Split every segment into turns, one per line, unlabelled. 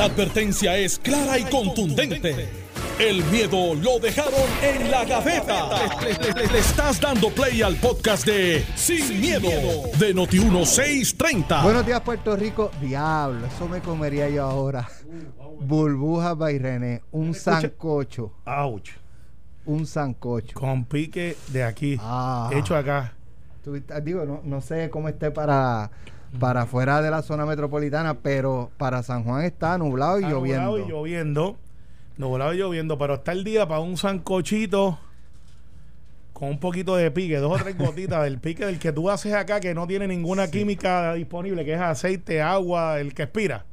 La advertencia es clara y contundente. El miedo lo dejaron en la gaveta. Le, le- le- le estás dando play al podcast de Sin, miedo, de Noti1630.
Buenos días, Puerto Rico. Diablo, eso me comería yo ahora. Burbujas by René, un sancocho,
Ouch.
un sancocho.
Con pique de aquí.
Ah.
Hecho acá.
Tú, ah, digo, no, no sé cómo esté para, para fuera de la zona metropolitana, pero para San Juan está nublado y
Está
lloviendo.
nublado y lloviendo. Nublado y lloviendo. Pero está el día para un sancochito con un poquito de pique, dos o tres gotitas del pique del que tú haces acá que no tiene ninguna química disponible, que es aceite, agua, el que expira.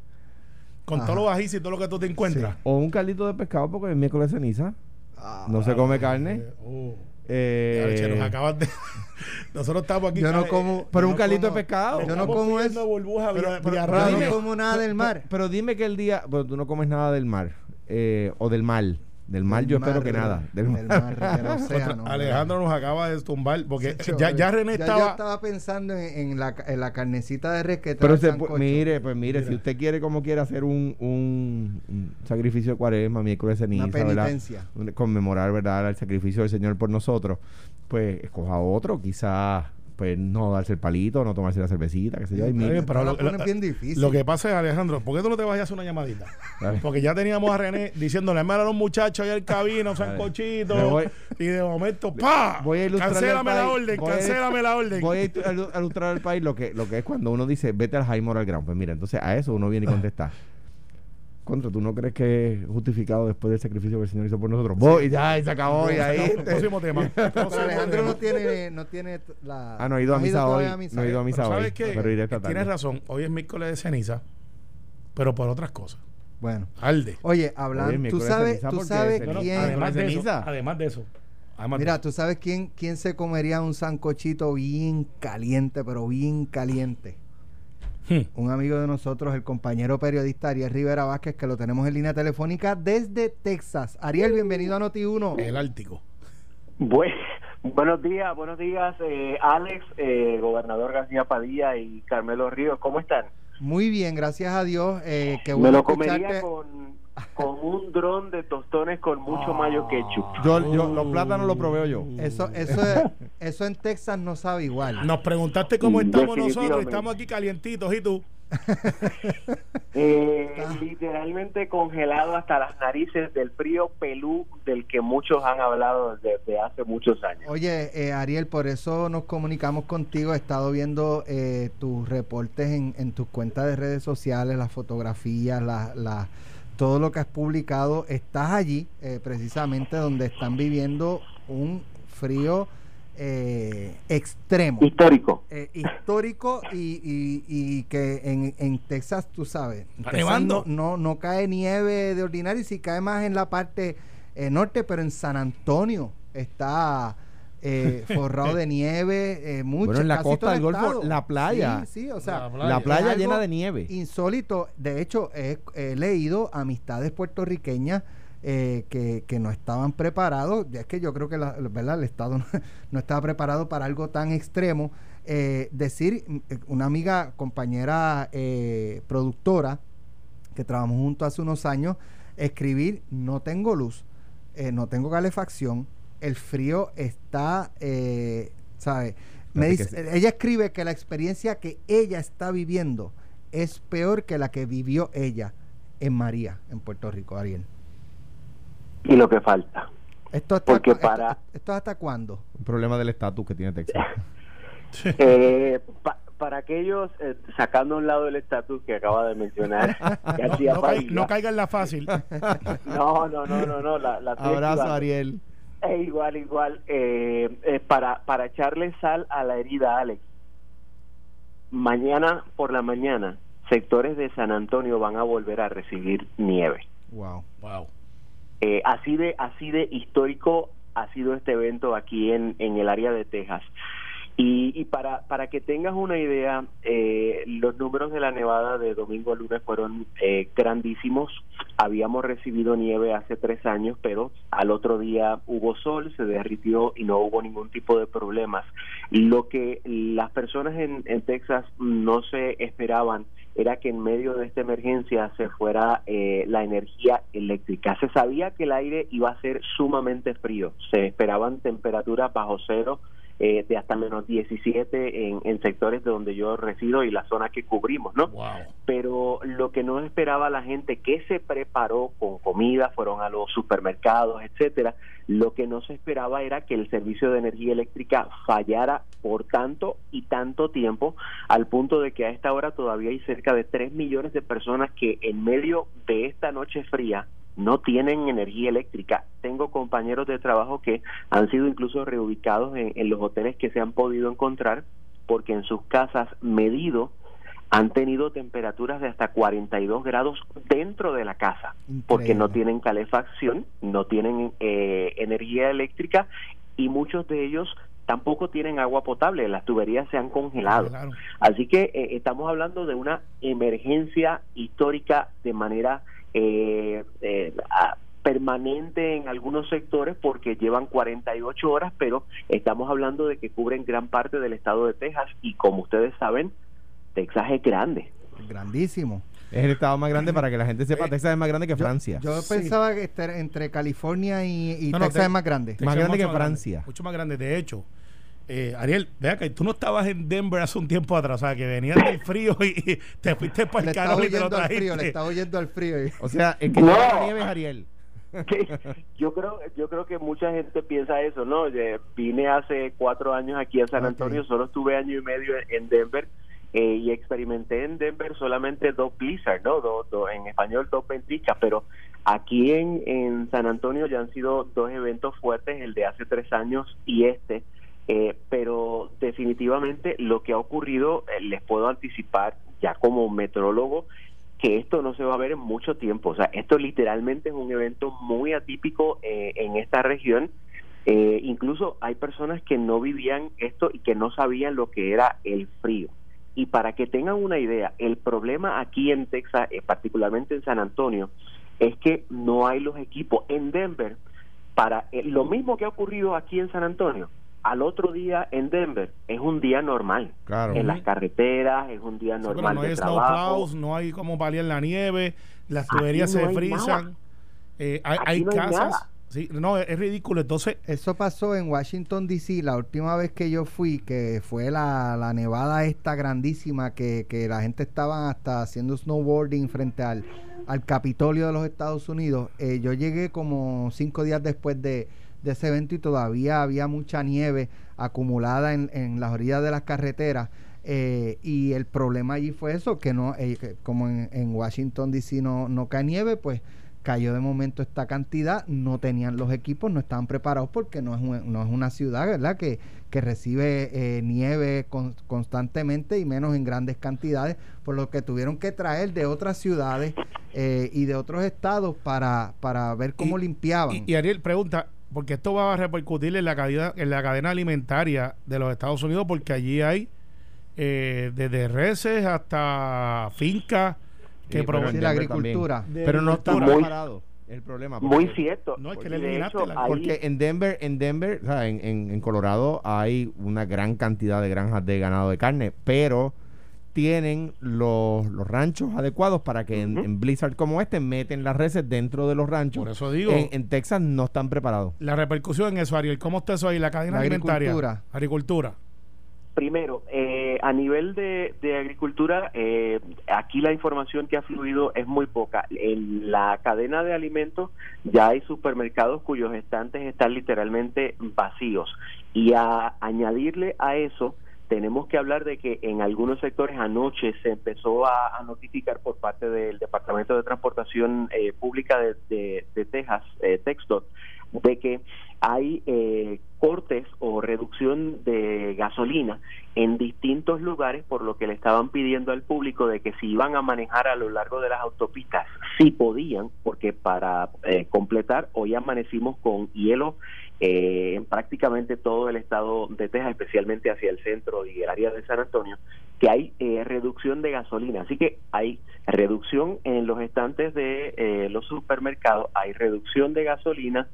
Con
Ajá.
todo lo y todo lo que tú te encuentras.
O un caldito de pescado porque es miércoles de ceniza.
Ah,
No se come carne.
Eh, oh.
Eh,
che, nos acabas de- Nosotros estamos aquí.
Yo no
eh,
como-
pero
yo
un
no
caldito de pescado.
Yo no como eso.
burbuja
Pero- pero- pero
Yo no como nada del mar.
Pero dime que el día. Pero tú no comes nada del mar. eh, o del mar. Del mar
Del
yo espero que nada. Del
del
mar.
del océano.
Alejandro nos acaba de tumbar porque
Sí,
ya, ya René
yo
estaba.
estaba pensando en, en la, en la carnecita de res que trae
Pero se, mire, pues mire,
Mira.
si usted quiere como quiere hacer un, un, un sacrificio de cuaresma, miércoles de ceniza,
Una
¿verdad?
penitencia.
Un- Conmemorar, ¿verdad? El sacrificio del Señor por nosotros, pues escoja otro, quizás pues no darse el palito, no tomarse la cervecita, qué sé yo.
Está bien, pero lo- lo-
bien difícil.
Lo que pasa es, Alejandro, ¿por qué tú no te vas a hacer una llamadita?
Dale.
Porque ya teníamos a René diciéndole, a los muchachos allá al cabino, sancochito. Y de momento, ¡pa!
Voy a
Cancélame la orden,
Voy a-
cancélame la orden.
Voy a ilustrar al país lo que, lo que es cuando uno dice, vete al high moral ground. Pues mira, entonces a eso uno viene y contesta. Contra, ¿tú no crees que es justificado después del sacrificio que el Señor hizo por nosotros? Voy, y ya, y se acabó, y ahí.
Próximo tema.
Pero Alejandro no tiene, no tiene la.
Ah, no he ido a misa hoy.
misa.
No he ido a misa
Pero
hoy.
¿sabes qué?
Pero iré esta tarde.
Tienes razón, hoy es miércoles de ceniza, pero por otras cosas.
Bueno.
Alde.
Oye,
Oye,
hablando, tú sabes, tú sabes quién.
además, de eso,
ceniza.
además de eso. además de
Mira,
eso.
tú sabes quién, quién se comería un sancochito bien caliente, pero bien caliente.
Hmm.
Un amigo de nosotros, el compañero periodista Ariel Rivera Vázquez, que lo tenemos en línea telefónica desde Texas. Ariel, bienvenido a Noti1.
El Ártico.
Bue- buenos días, buenos días, eh, Alex, eh, gobernador García Padilla y Carmelo Ríos, ¿cómo están?
Muy bien, gracias a Dios. Eh, qué
Me
bueno
lo comería con, con un dron de tostones con mucho mayo ketchup.
Yo, yo, los plátanos los proveo yo.
Eso, eso, es- eso en Texas no sabe igual.
Nos preguntaste cómo estamos nosotros,
Definitivamente.
estamos aquí calientitos y tú.
Eh,
Ah.
literalmente congelado hasta las narices del frío pelú del que muchos han hablado desde hace muchos años.
Oye, eh, Ariel, por eso nos comunicamos contigo. He estado viendo eh, tus reportes en, en tus cuentas de redes sociales, las fotografías, la, la- todo lo que has publicado. Estás allí, eh, precisamente, donde están viviendo un frío eh, extremo.
Histórico.
eh, histórico y, y- y que en, en Texas, tú sabes, Texas no, no, no cae nieve de ordinario, sí cae más en la parte eh, norte, pero en San Antonio está eh, forrado de nieve, eh, mucho.
Bueno, en la
casi
costa del Golfo,
estado.
la playa.
Sí, sí, o sea,
La playa.
La playa
es
llena de nieve.
insólito. De hecho, he, he leído amistades puertorriqueñas eh, que, que no estaban preparados. Ya es que yo creo que la, ¿verdad? el Estado no, no estaba preparado para algo tan extremo. Eh, decir, mm, una amiga, compañera eh, productora, que trabajamos juntos hace unos años, escribir, no tengo luz, eh, no tengo calefacción, el frío está, eh, ¿sabes? Me dice, ella escribe que la experiencia que ella está viviendo es peor que la que vivió ella en María, en Puerto Rico, Ariel.
Y lo que falta.
¿Esto hasta,
Porque
cu-
para-
esto hasta cuándo?
Un problema del estatus que tiene Texas.
Eh, pa- para aquellos, eh, sacando a un lado el estatus que acaba de mencionar,
No, no, cai-
Padilla.
no caiga en la fácil.
no, no, no, no, no, la, la
Abrazo. Ariel.
Eh, igual, igual, eh, eh, para, para echarle sal a la herida, Alex. Mañana por la mañana, sectores de San Antonio van a volver a recibir nieve.
Wow.
Wow.
Eh, así de así de histórico ha sido este evento aquí en, en el área de Texas. Y, y para, para que tengas una idea, eh, los números de la nevada de domingo a lunes fueron eh, grandísimos. Habíamos recibido nieve hace tres años, pero al otro día hubo sol, se derritió y no hubo ningún tipo de problemas. Lo que las personas en, Texas no se esperaban era que en medio de esta emergencia se fuera eh, la energía eléctrica. Se sabía que el aire iba a ser sumamente frío, se esperaban temperaturas bajo cero eh, de hasta menos 17 en, en, sectores de donde yo resido y la zona que cubrimos, ¿no? Pero lo que no esperaba la gente que se preparó con comida, fueron a los supermercados, etcétera, lo que no se esperaba era que el servicio de energía eléctrica fallara por tanto y tanto tiempo, al punto de que a esta hora todavía hay cerca de 3 millones de personas que en medio de esta noche fría no tienen energía eléctrica. Tengo compañeros de trabajo que han sido incluso reubicados en, los hoteles que se han podido encontrar porque en sus casas medido han tenido temperaturas de hasta 42 grados dentro de la casa porque no tienen calefacción, no tienen eh, energía eléctrica y muchos de ellos tampoco tienen agua potable, las tuberías se han congelado. Así que eh, estamos hablando de una emergencia histórica de manera eh, eh permanente en algunos sectores porque llevan 48 horas, pero estamos hablando de que cubren gran parte del estado de Texas y como ustedes saben, Texas es grande.
Grandísimo.
Es el estado más grande para que la gente sepa, eh, Texas es más grande que Francia.
Yo pensaba que entre California y, Texas es más grande.
más grande que Francia.
mucho más grande, de hecho. Eh, Ariel, vea que tú no estabas en Denver hace un tiempo atrás, o sea, que venías del frío y te fuiste para el carro y te lo trajiste.
Frío, le estaba oyendo al frío.
O sea, en que no. la nieve Ariel.
yo creo yo creo que mucha gente piensa eso no vine hace cuatro años aquí a San Antonio solo estuve año y medio en Denver eh, y experimenté en Denver solamente dos blizzard no dos en español dos venticas pero aquí en, en San Antonio ya han sido dos eventos fuertes el de hace tres años y este definitivamente lo que ha ocurrido, eh, les puedo anticipar ya como metrólogo, que esto no se va a ver en mucho tiempo. O sea, esto literalmente es un evento muy atípico eh, en esta región. incluso hay personas que no vivían esto y que no sabían lo que era el frío. Y para que tengan una idea, el problema aquí en Texas, particularmente en San Antonio, es que no hay los equipos en Denver para lo mismo que ha ocurrido aquí en San Antonio al otro día en Denver es un día normal. En las carreteras es un día normal
no
hay
de
trabajo.
no hay como paliar la nieve, las tuberías se frizan, eh, hay, casas. Sí, no, es, ridículo. Entonces,
eso pasó en Washington D.C. la última vez que yo fui, que fue la, la nevada esta grandísima que, que la gente estaba hasta haciendo snowboarding frente al, al Capitolio de los Estados Unidos. Eh, yo llegué como cinco días después de, de ese evento y todavía había mucha nieve acumulada en, en las orillas de las carreteras. Eh, y el problema allí fue eso, que no, eh, como en, en, Washington DC no, no cae nieve, pues cayó de momento esta cantidad, no tenían los equipos, no estaban preparados porque no es, no es una ciudad, ¿verdad? Que, que recibe eh, nieve constantemente y menos en grandes cantidades, por lo que tuvieron que traer de otras ciudades y de otros estados para, para ver cómo limpiaban.
y Ariel pregunta, porque esto va a repercutir en la cadena, en la cadena alimentaria de los Estados Unidos, porque allí hay eh, desde reses hasta fincas que
producen la agricultura.
Pero no están preparados. El problema.
muy cierto.
No, es que
le Porque en Denver, en Denver, o sea, en, en, en Colorado hay una gran cantidad de granjas de ganado de carne, pero tienen los, los ranchos adecuados para que en, Blizzard como este meten las reses dentro de los ranchos.
Por eso digo.
En, Texas no están preparados.
La repercusión en eso, Ariel, ¿cómo está eso ahí? La cadena alimentaria. Agricultura. agricultura.
Primero, eh, a nivel de, de agricultura, eh, aquí la información que ha fluido es muy poca. En la cadena de alimentos ya hay supermercados cuyos estantes están literalmente vacíos. Y a añadirle a eso, tenemos que hablar de que en algunos sectores anoche se empezó a, notificar por parte del Departamento de Transportación eh, Pública de, Texas, eh, Texdot, de que hay eh, cortes o reducción de gasolina en distintos lugares, por lo que le estaban pidiendo al público de que si iban a manejar a lo largo de las autopistas, si podían, porque para eh, completar, hoy amanecimos con hielo eh, en prácticamente todo el estado de Texas, especialmente hacia el centro y el área de San Antonio, que hay eh, reducción de gasolina. Así que hay reducción en los estantes de eh, los supermercados, hay reducción de gasolina.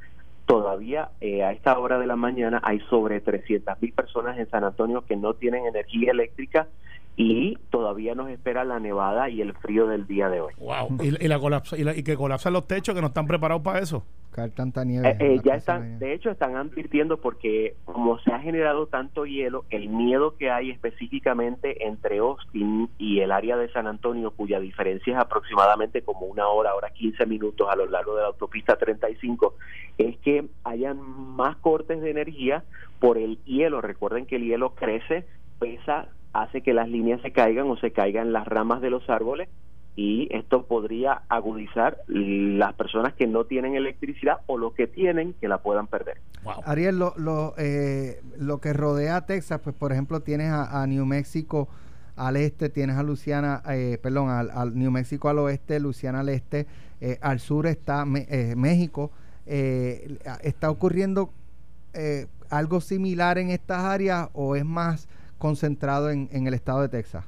Todavía a esta hora de la mañana hay sobre 300 mil personas en San Antonio que no tienen energía eléctrica y todavía nos espera la nevada y el frío del día de hoy.
Wow. y, la colapsa, y, y que colapsan los techos que no están preparados para eso.
Caer tanta nieve.
Eh, eh, ya están, de hecho, están advirtiendo porque como se ha generado tanto hielo, el miedo que hay específicamente entre Austin y el área de San Antonio, cuya diferencia es aproximadamente como una hora, hora 15 minutos a lo largo de la autopista 35, es que hayan más cortes de energía por el hielo. Recuerden que el hielo crece, pesa, hace que las líneas se caigan o se caigan las ramas de los árboles y esto podría agudizar las personas que no tienen electricidad o los que tienen que la puedan perder.
Ariel, lo, lo, eh, lo, que rodea a Texas, pues por ejemplo tienes a, New Mexico al este, tienes a Luciana, eh, perdón, al, New Mexico al oeste, Luciana al este, eh, al sur está México. ¿Está ocurriendo algo similar en estas áreas o es más concentrado en, el estado de Texas?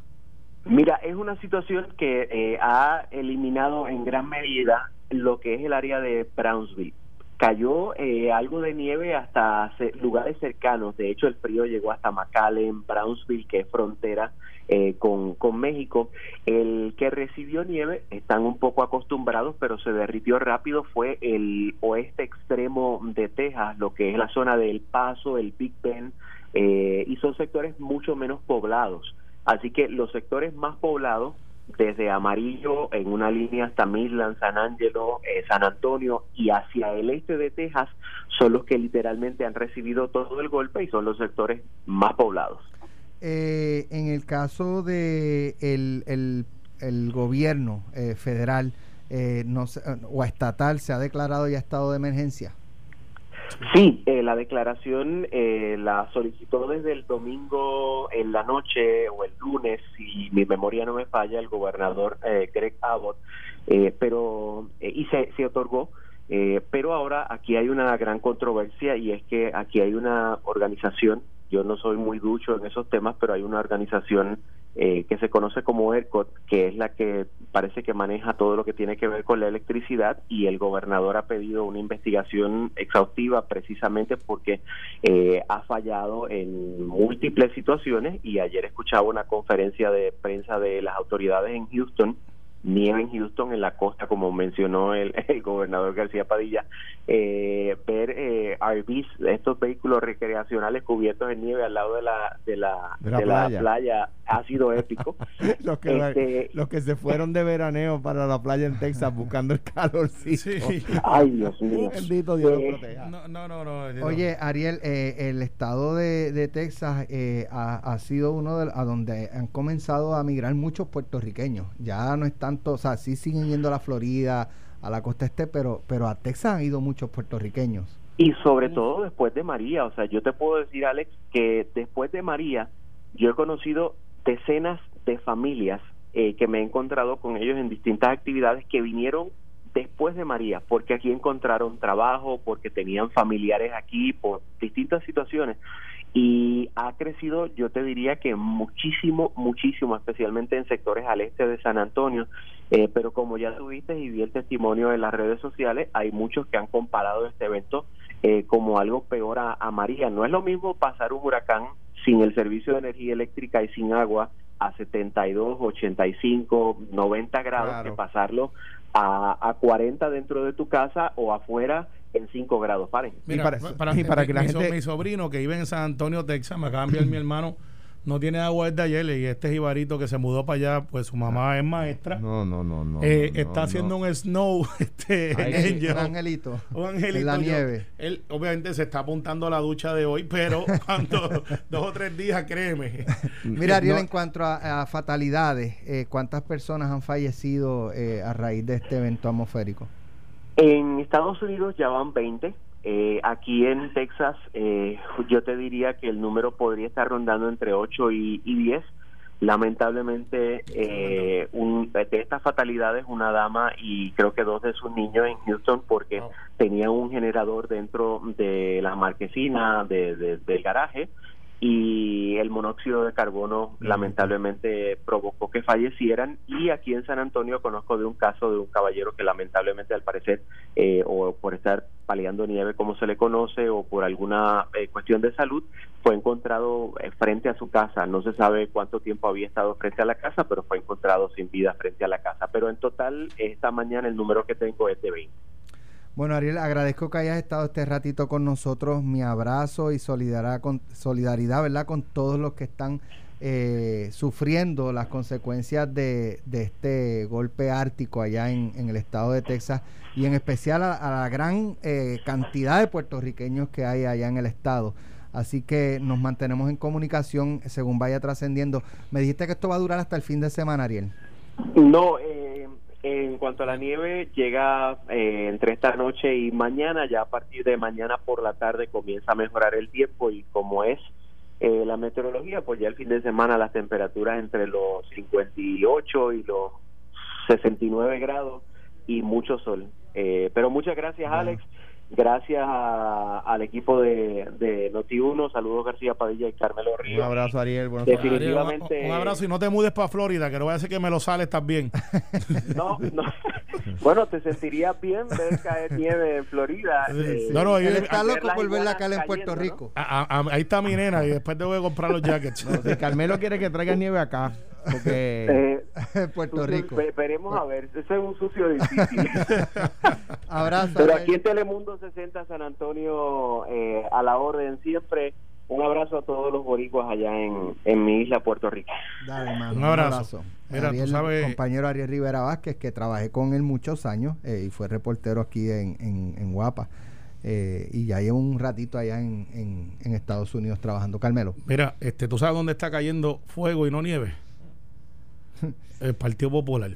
Mira, es una situación que eh, ha eliminado en gran medida lo que es el área de Brownsville. Cayó eh, algo de nieve hasta lugares cercanos. De hecho, el frío llegó hasta McAllen, Brownsville, que es frontera eh, con, con México. El que recibió nieve, están un poco acostumbrados, pero se derritió rápido, fue el oeste extremo de Texas, lo que es la zona del Paso, el Big Bend, y son sectores mucho menos poblados. Así que los sectores más poblados, desde Amarillo en una línea hasta Midland, San Angelo, eh, San Antonio y hacia el este de Texas, son los que literalmente han recibido todo el golpe y son los sectores más poblados.
Eh, en el caso de el, el, gobierno eh, federal no o estatal, ¿se ha declarado ya estado de emergencia?
Sí, eh, la declaración eh, la solicitó desde el domingo en la noche o el lunes, si mi memoria no me falla, el gobernador eh, Greg Abbott, pero y se, se otorgó. pero ahora aquí hay una gran controversia y es que aquí hay una organización, yo no soy muy ducho en esos temas, pero hay una organización eh, que se conoce como ERCOT, que es la que parece que maneja todo lo que tiene que ver con la electricidad y el gobernador ha pedido una investigación exhaustiva precisamente porque eh, ha fallado en múltiples situaciones y ayer escuchaba una conferencia de prensa de las autoridades en Houston nieve en Houston, en la costa, como mencionó el, gobernador García Padilla, eh, ver eh, RVs, estos vehículos recreacionales cubiertos en nieve al lado de la, de la, de la, playa. ha sido épico.
los, que, este, los que se fueron de veraneo para la playa en Texas buscando el calor. Sí.
Ay, Dios mío.
Bendito Dios eh, No, no, no, Oye, Ariel, eh, el estado de, de Texas ha, ha, sido uno de a donde han comenzado a migrar muchos puertorriqueños. Ya no están o sea, sí siguen yendo a la Florida, a la costa este, pero, pero a Texas han ido muchos puertorriqueños.
Y sobre todo después de María, o sea, yo te puedo decir, Alex, que después de María, yo he conocido decenas de familias eh, que me he encontrado con ellos en distintas actividades que vinieron después de María, porque aquí encontraron trabajo, porque tenían familiares aquí, por distintas situaciones y ha crecido, yo te diría que muchísimo, muchísimo, especialmente en sectores al este de San Antonio. Eh, pero como ya tuviste y vi el testimonio en las redes sociales, hay muchos que han comparado este evento eh, como algo peor a, María. No es lo mismo pasar un huracán sin el servicio de energía eléctrica y sin agua a 72, 85, 90 grados que pasarlo a, a 40 dentro de tu casa o afuera en 5 grados Fahrenheit.
Mira, para, para, que la gente... mi sobrino que vive en San Antonio, Texas, me acaba de enviar mi hermano no tiene agua desde ayer y este jibarito que se mudó para allá, pues su mamá es maestra.
No, no, no, no.
Eh, está haciendo un snow, este,
un angelito.
Un angelito.
En la nieve.
Él obviamente se está apuntando a la ducha de hoy, pero cuando dos o tres días, créeme.
Mira, Ariel, en cuanto a, fatalidades, eh, ¿cuántas personas han fallecido eh, a raíz de este evento atmosférico?
En Estados Unidos ya van 20 eh, aquí en Texas, eh, yo te diría que el número podría estar rondando entre 8 y, 10. Lamentablemente, eh, de estas fatalidades, una dama y creo que dos de sus niños en Houston porque tenían un generador dentro de la marquesina del garaje y el monóxido de carbono lamentablemente provocó que fallecieran y aquí en San Antonio conozco de un caso de un caballero que lamentablemente al parecer eh, o por estar paliando nieve como se le conoce o por alguna eh, cuestión de salud, fue encontrado eh, frente a su casa. No se sabe cuánto tiempo había estado frente a la casa, pero fue encontrado sin vida frente a la casa. Pero en total, esta mañana el número que tengo es de 20.
Bueno, Ariel, agradezco que hayas estado este ratito con nosotros. Mi abrazo y solidaridad, con, solidaridad ¿verdad? con todos los que están eh, sufriendo las consecuencias de, de, este golpe ártico allá en, el estado de Texas y en especial a, a la gran eh, cantidad de puertorriqueños que hay allá en el estado. Así que nos mantenemos en comunicación según vaya trascendiendo. Me dijiste que esto va a durar hasta el fin de semana, Ariel.
No, eh, en cuanto a la nieve, llega eh, entre esta noche y mañana, ya a partir de mañana por la tarde comienza a mejorar el tiempo y como es eh, la meteorología, pues ya el fin de semana las temperaturas entre los 58 y los 69 grados y mucho sol. Eh, pero muchas gracias, Alex. Gracias a, al equipo de, de Noti1, saludos García Padilla y Carmelo Ríos.
Un abrazo, Ariel.
Definitivamente.
Ariel, un, un, abrazo y no te mudes para Florida, que no voy a decir que me lo sales también.
no, no. Bueno, te sentirías bien ver caer nieve en Florida.
Sí, eh, no, no, él está loco por ver la cala en Puerto Rico.
¿no? A, a, ahí está mi nena y después te voy a comprar los jackets.
No, si Carmelo quiere que traiga nieve acá. Porque
eh, Puerto Rico.
Veremos a ver, eso es un sucio difícil.
Abrazo.
Pero aquí en Telemundo 60 San Antonio eh, a la orden siempre. Un abrazo a todos los boricuas allá en, en mi isla, Puerto Rico.
Dale, hermano,
un abrazo. Un abrazo.
Mira, Ariel, sabes... compañero Ariel Rivera Vázquez, que trabajé con él muchos años eh, y fue reportero aquí en, en, en Guapa. Eh, y ya llevo un ratito allá en, en, en, Estados Unidos trabajando. Carmelo.
Mira, este, ¿tú sabes dónde está cayendo fuego y no nieve? El Partido Popular.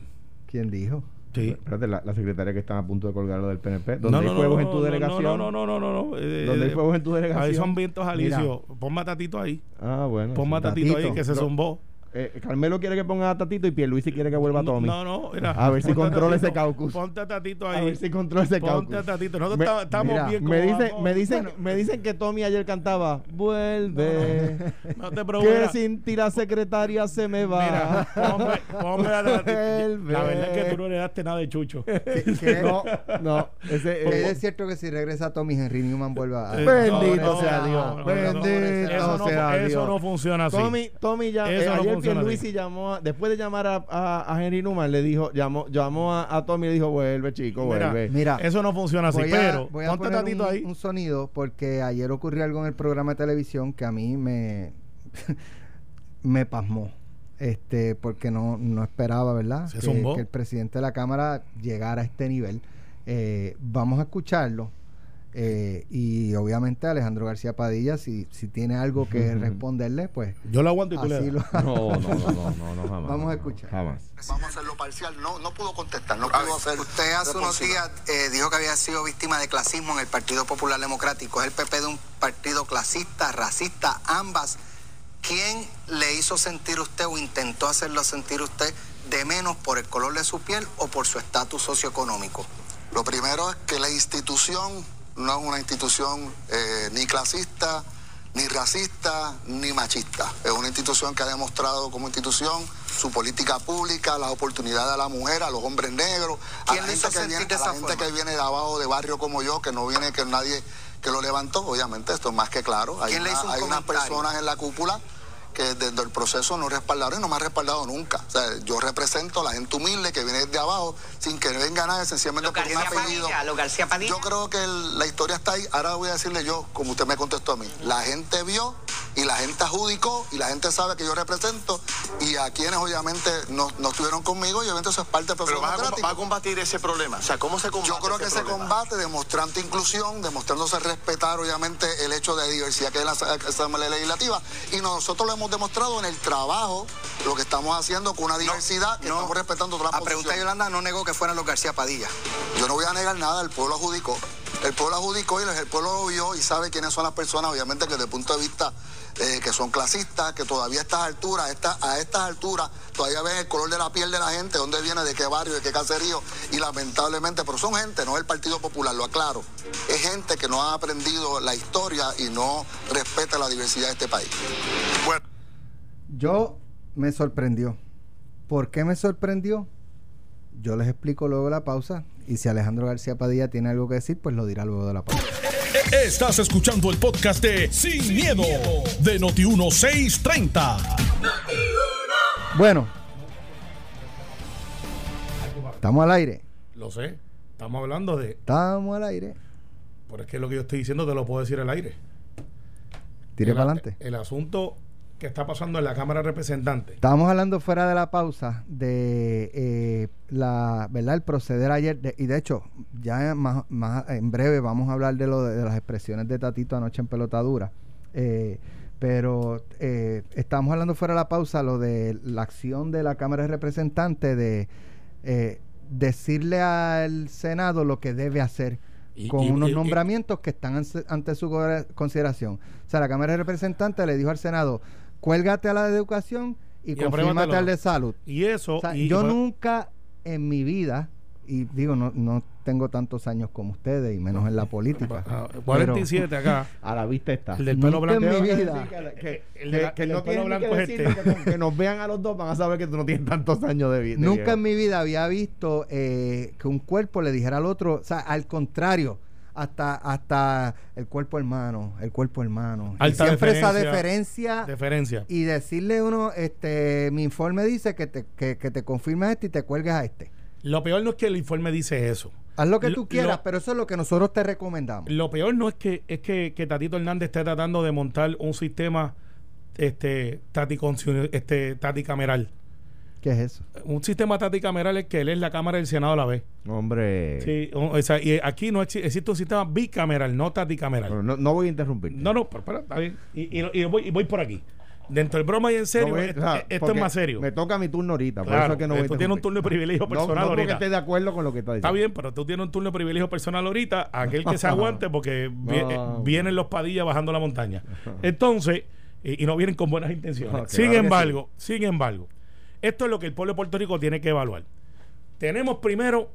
¿Quién dijo?
Sí.
Espérate, la, la, secretaria que está a punto de colgar lo del PNP. ¿Dónde
no, no,
hay fuegos
no,
en tu delegación?
No, no, no, no, no.
Eh, ¿Dónde hay fuegos en tu delegación?
Ahí son vientos alicios. Pon matatito ahí.
Ah, bueno.
Pon matatito ahí que se zumbó.
Eh, Carmelo quiere que ponga a Tatito y Pierluisi quiere que vuelva a Tommy.
No, no, mira.
A ver si controla ese caucus.
Ponte a Tatito ahí.
A ver si controla ese caucus.
Ponte a Tatito. Nosotros me, estamos
mira,
bien
me dicen, me dicen, bueno, me dicen que Tommy ayer cantaba Vuelve.
No, no te preocupes.
Que sin ti la secretaria se me va.
Mira, ponme, ponme a la, la verdad es que tú no le daste nada de chucho.
¿Qué, qué?
No, no.
Ese, eh, es cierto que si regresa Tommy Henry Newman vuelve a.
Eh, Bendito sea Dios. Bendito sea
Dios.
Eso
no funciona así.
Tommy, Tommy ya,
eso
eh, llamó, a, después de llamar a, a, a, Henry Newman, le dijo, llamó, llamó a, a, Tommy y le dijo, vuelve, chico, vuelve.
Mira,
eso no funciona así,
voy
pero
voy a
ponte tatito
un,
ahí.
un sonido porque ayer ocurrió algo en el programa de televisión que a mí me me pasmó. Este, porque no, no esperaba, ¿verdad?
Se
que, que, el presidente de la Cámara llegara a este nivel. Eh, vamos a escucharlo. Eh, y obviamente Alejandro García Padilla, si, si tiene algo que responderle, pues.
Yo lo aguanto y tú le
lo-
No, no, no, no, no, no, jamás.
Vamos a escuchar.
Jamás.
Vamos a hacerlo parcial. No, no pudo contestar, no pudo hacer.
Usted hace unos días eh, dijo que había sido víctima de clasismo en el Partido Popular Democrático. Es el PP de un partido clasista, racista, ambas. ¿Quién le hizo sentir usted o intentó hacerlo sentir usted de menos por el color de su piel o por su estatus socioeconómico?
Lo primero es que la institución no es una institución eh, ni clasista, ni racista, ni machista. Es una institución que ha demostrado como institución su política pública, las oportunidades a la mujer, a los hombres negros, a
¿Quién
la
le
gente,
hizo
que
sentir
viene, a la gente que viene de abajo de barrio como yo, que no viene, que nadie que lo levantó. Obviamente esto es más que claro. Hay,
¿Quién le
una-
un
hay unas personas en la cúpula que desde el proceso no respaldaron y no me han respaldado nunca. O sea, yo represento a la gente humilde que viene desde abajo sin que venga nadie, sencillamente
Los
por un apellido.
Padilla, los García Padilla.
Yo creo que el- la historia está ahí. Ahora voy a decirle yo, como usted me contestó a mí. La gente vio y la gente adjudicó y la gente sabe que yo represento y a quienes obviamente no, no estuvieron conmigo y obviamente eso es parte del proceso
Pero vas a, va a combatir ese problema. O sea, ¿cómo se combate
Yo creo que
ese
se
problema?
combate demostrando inclusión, demostrándose respetar obviamente el hecho de diversidad que es la Asa- Asamblea Legislativa y nosotros lo hemos demostrado en el trabajo, lo que estamos haciendo con una diversidad que
no.
estamos respetando todas las
A pregunta de. Yolanda no negó que fueran los García Padilla.
Yo no voy a negar nada, el pueblo adjudicó. El pueblo adjudicó y el pueblo lo vio y sabe quiénes son las personas, obviamente que desde el punto de vista eh, que son clasistas, que todavía a estas alturas, esta- a estas alturas, todavía ven el color de la piel de la gente, dónde viene, de qué barrio, de qué caserío, y lamentablemente, pero son gente, no es el Partido Popular, lo aclaro. Es gente que no ha aprendido la historia y no respeta la diversidad de este país.
Yo me sorprendió. ¿Por qué me sorprendió? yo les explico luego de la pausa y si Alejandro García Padilla tiene algo que decir, pues lo dirá luego de la pausa.
Estás escuchando el podcast de Sin, miedo, de Noti1630.
Bueno, estamos al aire.
Lo sé. Estamos hablando de.
Estamos al aire.
Pero es que lo que yo estoy diciendo te lo puedo decir al aire.
Tire para adelante.
El asunto que está pasando en la Cámara de Representantes.
Estábamos hablando fuera de la pausa de eh, la verdad el proceder ayer de- y de hecho ya más, más en breve vamos a hablar de lo de, de las expresiones de Tatito anoche en pelotadura Eh, pero eh, estábamos hablando fuera de la pausa lo de la acción de la Cámara de Representantes de eh, decirle al Senado lo que debe hacer
Y-
con
y-
unos
y- y-
nombramientos que están ante- su co- consideración. O sea, la Cámara de Representantes le dijo al Senado, cuélgate a la de educación y,
Y
confírmate al de salud.
Y eso.
O sea,
y-
yo
y-
nunca en mi vida, y digo, no, no tengo tantos años como ustedes, y menos en la política.
Ah, 47 acá.
A la vista está.
El del pelo
Nunca en
blanco.
mi vida.
decir que-
El de
que
el
no
pelo blanco
que
es
decirlo,
este.
que que nos vean a los dos van a saber que tú no tienes tantos años de vida.
Nunca en mi vida había visto eh, que un cuerpo le dijera al otro, o sea, al contrario, hasta hasta el cuerpo hermano, el cuerpo hermano. Y siempre esa
deferencia.
deferencia y decirle uno, este, mi informe dice que te, que, que te confirmes este y te cuelgues a este.
Lo peor no es que el informe dice eso.
Haz lo que
Lo-
tú quieras,
lo-
pero eso es lo que nosotros te recomendamos.
Lo peor no es que es que, que Tatito Hernández esté tratando de montar un sistema este este taticameral.
¿Qué es eso?
Un sistema taticameral es que él es la Cámara del Senado a la vez.
Hombre.
Sí, o, o sea, y aquí no exi- existe un sistema bicameral, no taticameral.
Bueno, no, no voy a interrumpir.
No, no, pero, pero, está bien. Y, y- y voy, y voy por aquí. Dentro del broma y en serio, esto, esto es más serio.
Me toca mi turno ahorita. por
Claro,
eso es que no voy
tú tienes un turno de privilegio
No,
personal
no porque
ahorita.
esté de acuerdo con lo que está
Está
diciendo.
bien, pero tú tienes un turno de privilegio personal ahorita, aquel que se aguante porque eh,
No.
vienen los padillas bajando la montaña. Entonces, y, y no vienen con buenas intenciones. Sin
claro
embargo, sin embargo, esto es lo que el pueblo de Puerto Rico tiene que evaluar. Tenemos primero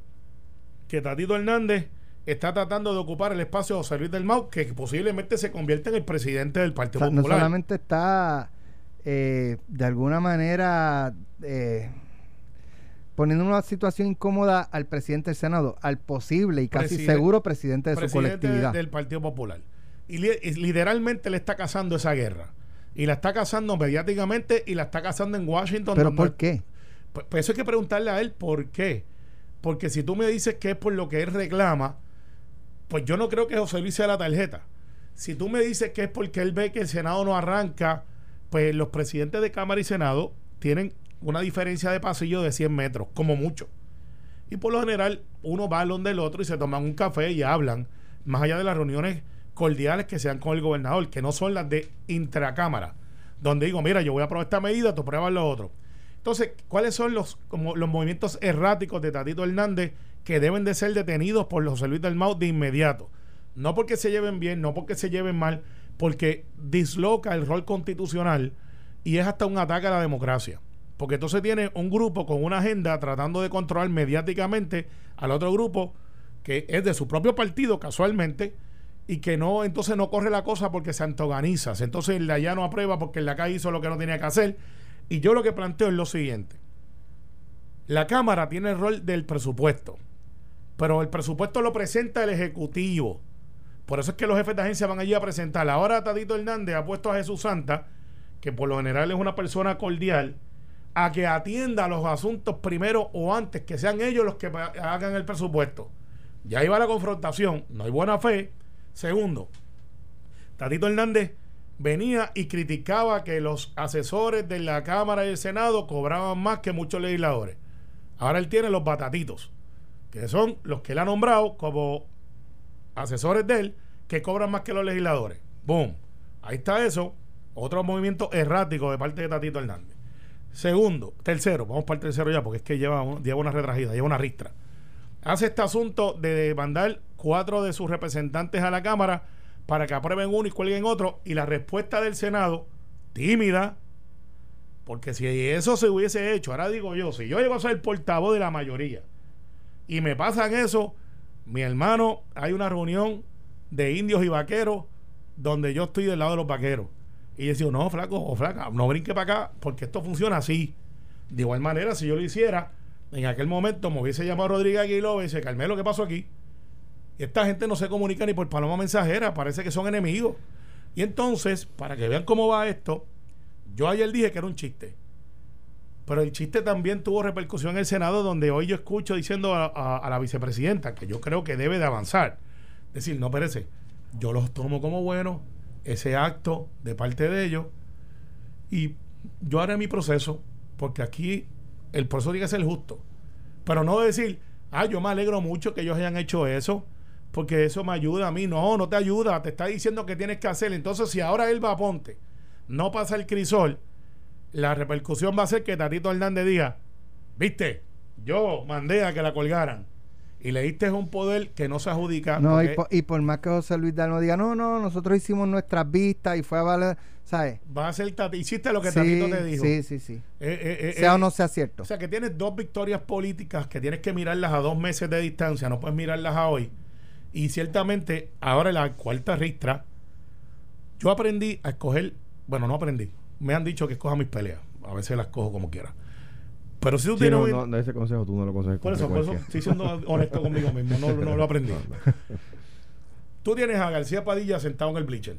que Tatito Hernández está tratando de ocupar el espacio de José Luis del Mau, que posiblemente se convierta en el presidente del
O
Partido
sea, no
Popular.
solamente está eh, de alguna manera eh, poniendo en una situación incómoda al presidente del Senado, al posible y casi seguro presidente de su colectividad.
del Partido Popular. Y, li- y literalmente le está cazando esa guerra. Y la está cazando mediáticamente y la está cazando en Washington.
¿Pero por qué?
Pues, pues eso hay que preguntarle a él por qué. Porque si tú me dices que es por lo que él reclama, pues yo no creo que José Luis sea la tarjeta. Si tú me dices que es porque él ve que el Senado no arranca, pues los presidentes de Cámara y Senado tienen una diferencia de pasillo de 100 metros, como mucho. Y por lo general, uno va al donde el otro y se toman un café y hablan, más allá de las reuniones cordiales que sean con el gobernador, que no son las de intracámara, donde digo, mira, yo voy a probar esta medida, tú pruebas lo otro. Entonces, ¿cuáles son los, como los movimientos erráticos de Tatito Hernández que deben de ser detenidos por José Luis del Mau de inmediato? No porque se lleven bien, no porque se lleven mal, porque disloca el rol constitucional y es hasta un ataque a la democracia. Porque entonces tiene un grupo con una agenda tratando de controlar mediáticamente al otro grupo que es de su propio partido casualmente y que no entonces no corre la cosa porque se antagoniza. Entonces el de no aprueba porque el de acá hizo lo que no tenía que hacer. Y yo lo que planteo es lo siguiente. La Cámara tiene el rol del presupuesto, pero el presupuesto lo presenta el Ejecutivo. Por eso es que los jefes de agencia van allí a presentar. Ahora Tadito Hernández ha puesto a Jesús Santa, que por lo general es una persona cordial, a que atienda los asuntos primero o antes, que sean ellos los que hagan el presupuesto. Ya iba la confrontación, no hay buena fe. Segundo, Tatito Hernández venía y criticaba que los asesores de la Cámara y el Senado cobraban más que muchos legisladores. Ahora él tiene los batatitos, que son los que él ha nombrado como asesores de él, que cobran más que los legisladores. Boom. Ahí está eso. Otro movimiento errático de parte de Tatito Hernández. Segundo, tercero, vamos para el tercero ya, porque es que lleva, lleva una retragida, lleva una ristra. Hace este asunto de mandar cuatro de sus representantes a la Cámara para que aprueben uno y cuelguen otro. Y la respuesta del Senado, tímida, porque si eso se hubiese hecho, ahora digo yo, si yo llego a ser el portavoz de la mayoría y me pasan eso, mi hermano, hay una reunión de indios y vaqueros donde yo estoy del lado de los vaqueros. Y yo decía, no, flaco o flaca, no brinque para acá porque esto funciona así. De igual manera, si yo lo hiciera, en aquel momento me hubiese llamado Rodríguez Aguiló y dice, Carmelo, ¿qué pasó aquí? Esta gente no se comunica ni por paloma mensajera, parece que son enemigos. Y entonces, para que vean cómo va esto, yo ayer dije que era un chiste. Pero el chiste también tuvo repercusión en el Senado, donde hoy yo escucho diciendo a, a la vicepresidenta que yo creo que debe de avanzar. Decir, no, perece, yo los tomo como bueno, ese acto de parte de ellos, y yo haré mi proceso, porque aquí el proceso tiene que ser justo. Pero no decir, ah, yo me alegro mucho que ellos hayan hecho eso, porque eso me ayuda a mí. No, no te ayuda, te está diciendo que tienes que hacer. Entonces, si ahora él va a Ponte, no pasa el crisol, la repercusión va a ser que Tatito Hernández diga, viste, yo mandé a que la colgaran. Y le diste un poder que no se adjudica.
No, y por, más que José Luis Dalmo diga, no, no, nosotros hicimos nuestras vistas y fue a valer, ¿sabes?
Va a ser Tatito. Hiciste lo que Tatito te dijo.
Sí, sí, sí. Eh, eh, eh, sea o no sea cierto.
O sea, que tienes dos victorias políticas que tienes que mirarlas a dos meses de distancia, no puedes mirarlas a hoy. Y ciertamente, ahora en la cuarta ristra, yo aprendí a escoger, bueno, no aprendí, me han dicho que escoja mis peleas. A veces las cojo como quiera. Pero si tú tienes.
No, no, ese consejo tú no lo consegues
Por eso, por eso estoy siendo honesto conmigo mismo. No, no lo aprendí. tú tienes a García Padilla sentado en el bleacher.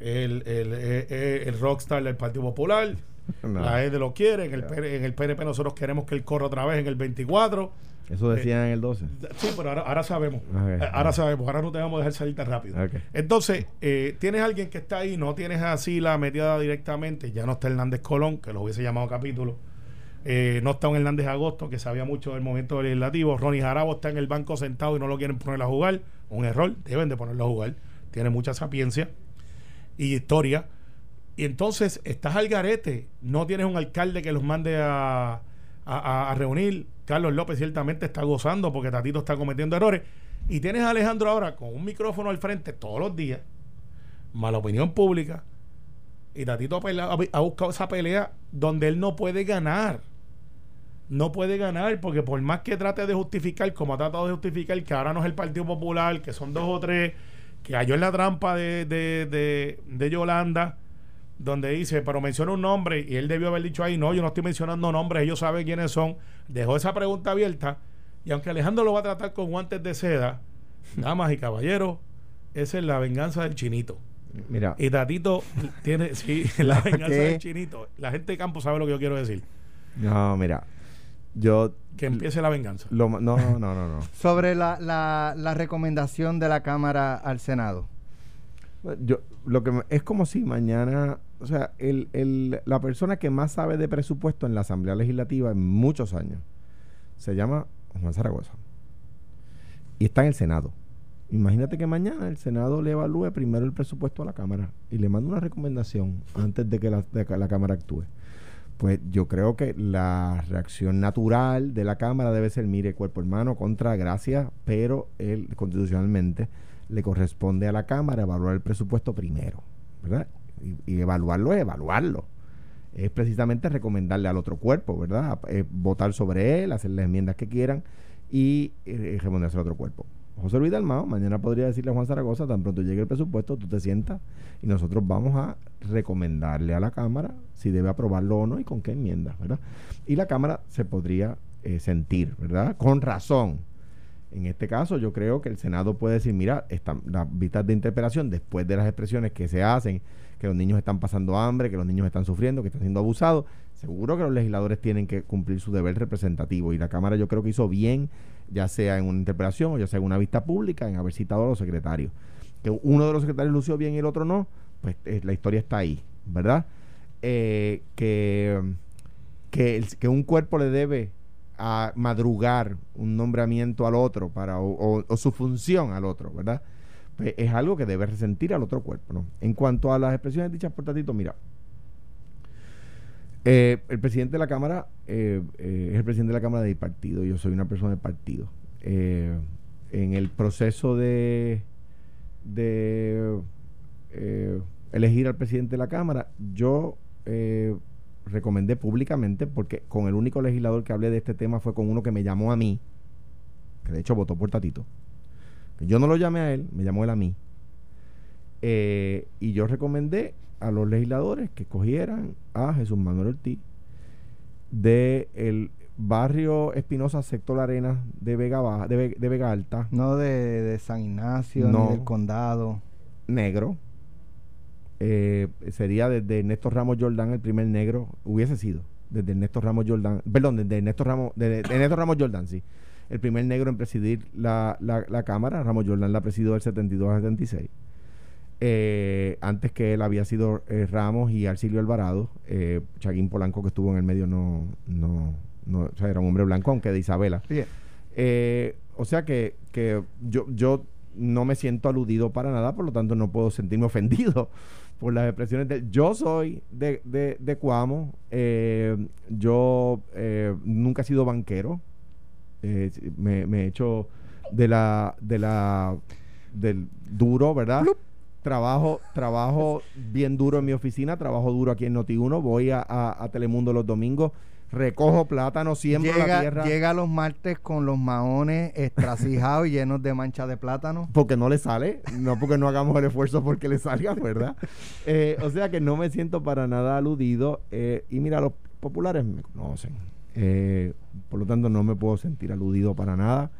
El, el, el, el rockstar del Partido Popular. La EDE lo quiere. En el, en el PNP nosotros queremos que él corra otra vez en el 24.
Eso decían en el 12.
Sí, pero ahora, ahora sabemos. ahora sabemos. Ahora no te vamos a dejar salir tan rápido. Entonces, eh, tienes alguien que está ahí, no tienes así la metida directamente. Ya no está Hernández Colón, que lo hubiese llamado capítulo. Eh, no está un Hernández Agosto, que sabía mucho del movimiento legislativo. Ronnie Jarabo está en el banco sentado y no lo quieren poner a jugar. Un error. Deben de ponerlo a jugar. Tiene mucha sapiencia y historia. Y entonces estás al garete. No tienes un alcalde que los mande a, a reunir Carlos López ciertamente está gozando porque Tatito está cometiendo errores. Y tienes a Alejandro ahora con un micrófono al frente todos los días, mala opinión pública. Y Tatito ha, buscado esa pelea donde él no puede ganar. No puede ganar porque por más que trate de justificar, como ha tratado de justificar que ahora no es el Partido Popular, que son dos o tres, que cayó en la trampa de, de, de, de Yolanda donde dice, pero menciona un nombre y él debió haber dicho ahí, no, yo no estoy mencionando nombres, ellos saben quiénes son. Dejó esa pregunta abierta y aunque Alejandro lo va a tratar con guantes de seda, damas y caballeros, esa es la venganza del chinito.
Mira.
Y Tatito tiene, sí, la venganza del chinito. La gente de campo sabe lo que yo quiero decir.
No, mira, yo...
Que empiece la venganza.
no, no, no, no.
Sobre la, la, la recomendación de la Cámara al Senado.
Yo, lo que es como si mañana o sea, el, el, la persona que más sabe de presupuesto en la Asamblea Legislativa en muchos años se llama Juan Zaragoza. Y está en el Senado. Imagínate que mañana el Senado le evalúe primero el presupuesto a la Cámara y le manda una recomendación antes de que la, la Cámara actúe. Pues yo creo que la reacción natural de la Cámara debe ser, mire, cuerpo hermano, contra gracias, pero él constitucionalmente le corresponde a la Cámara evaluar el presupuesto primero, ¿verdad? Y, evaluarlo es evaluarlo. Es precisamente recomendarle al otro cuerpo, ¿verdad? votar sobre él, hacer las enmiendas que quieran y eh, responderse al otro cuerpo. José Luis Dalmao, mañana podría decirle a Juan Zaragoza, tan pronto llegue el presupuesto, tú te sientas y nosotros vamos a recomendarle a la Cámara si debe aprobarlo o no y con qué enmiendas, ¿verdad? Y la Cámara se podría eh, sentir, ¿verdad? Con razón. En este caso, yo creo que el Senado puede decir, mira, están las vistas de interpelación, después de las expresiones que se hacen que los niños están pasando hambre, que los niños están sufriendo, que están siendo abusados. Seguro que los legisladores tienen que cumplir su deber representativo y la Cámara yo creo que hizo bien, ya sea en una interpelación o ya sea en una vista pública, en haber citado a los secretarios. Que uno de los secretarios lució bien y el otro no, pues eh, la historia está ahí, ¿verdad? Eh, que, que, que un cuerpo le debe a madrugar un nombramiento al otro para o su función al otro, ¿verdad? Es algo que debe resentir al otro cuerpo. ¿no? En cuanto a las expresiones dichas por Tatito, mira, eh, el presidente de la Cámara eh, eh, es el presidente de la Cámara del partido, yo soy una persona del partido. en el proceso de, de elegir al presidente de la Cámara, yo recomendé públicamente, porque con el único legislador que hablé de este tema fue con uno que me llamó a mí, que de hecho votó por Tatito yo no lo llamé a él, me llamó él a mí. Eh, y yo recomendé a los legisladores que cogieran a Jesús Manuel Ortiz de el barrio Espinosa, sector La Arena de Vega Baja, de, Ve- de Vega Alta,
No de, de San Ignacio,
No.
ni del condado.
negro. Eh, sería desde Néstor Ramos Jordán el primer negro, hubiese sido, desde Néstor Ramos Jordán, perdón, desde Néstor Ramos, de, de Néstor Ramos Jordán, sí. El primer negro en presidir la, la, la Cámara, Ramos Jordán la presidió del 72 al 76. Eh, antes que él había sido eh, Ramos y Arcilio Alvarado, eh, Chaguín Polanco que estuvo en el medio no, no, no, o sea, era un hombre blanco, aunque de Isabela. Eh, o sea que, que yo, yo no me siento aludido para nada, por lo tanto no puedo sentirme ofendido por las expresiones de él. Yo soy de, de, de Cuamo, eh, yo eh, nunca he sido banquero, eh, me, me he hecho de la, de la, del duro, ¿verdad? Trabajo, trabajo bien duro en mi oficina, trabajo duro aquí en Noti1, voy a, a- a Telemundo los domingos, recojo plátano, siembro la
Llega,
tierra.
llega los martes con los maones estrasijados y llenos de manchas de plátano.
porque no le sale, no porque no hagamos el esfuerzo porque le salga, ¿verdad? Eh, o sea que no me siento para nada aludido. eh, y mira, los populares me conocen. eh, por lo tanto, no me puedo sentir aludido para nada.